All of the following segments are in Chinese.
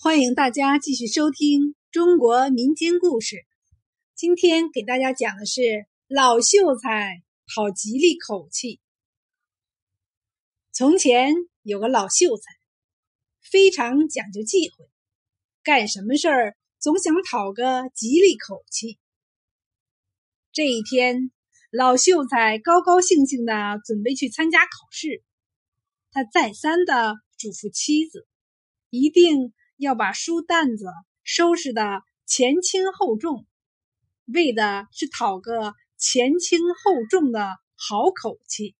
欢迎大家继续收听中国民间故事。今天给大家讲的是老秀才讨吉利口气。从前有个老秀才，非常讲究忌讳，干什么事儿总想讨个吉利口气。这一天，老秀才高高兴兴的准备去参加考试，他再三的嘱咐妻子，一定。要把书担子收拾的前轻后重，为的是讨个前轻后重的好口气。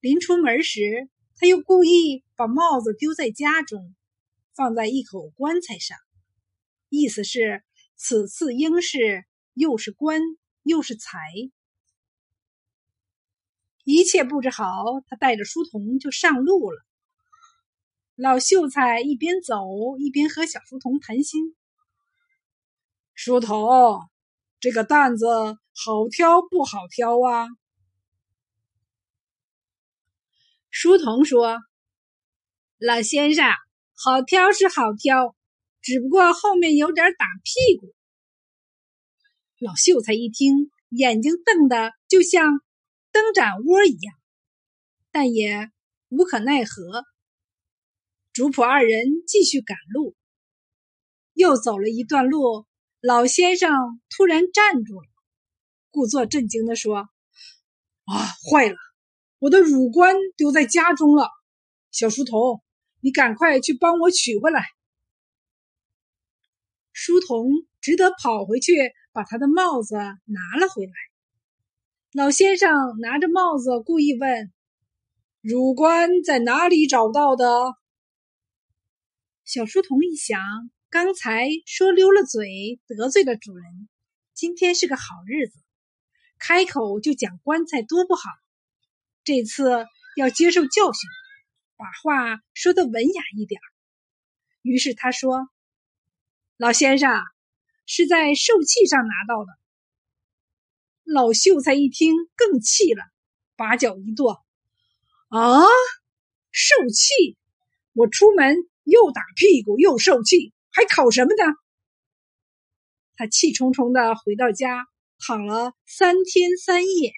临出门时，他又故意把帽子丢在家中，放在一口棺材上，意思是此次应是又是官又是财。一切布置好，他带着书童就上路了。老秀才一边走一边和小书童谈心：“书童，这个担子好挑不好挑啊？”书童说：“老先生，好挑是好挑，只不过后面有点打屁股。”老秀才一听，眼睛瞪得就像灯盏窝一样，但也无可奈何。主仆二人继续赶路，又走了一段路，老先生突然站住了，故作震惊地说：“啊，坏了！我的乳冠丢在家中了。小书童，你赶快去帮我取回来。”书童只得跑回去，把他的帽子拿了回来。老先生拿着帽子，故意问：“乳冠在哪里找到的？”小书童一想，刚才说溜了嘴，得罪了主人。今天是个好日子，开口就讲棺材多不好。这次要接受教训，把话说的文雅一点。于是他说：“老先生是在受气上拿到的。”老秀才一听更气了，把脚一跺：“啊，受气！我出门。”又打屁股又受气，还考什么呢？他气冲冲的回到家，躺了三天三夜。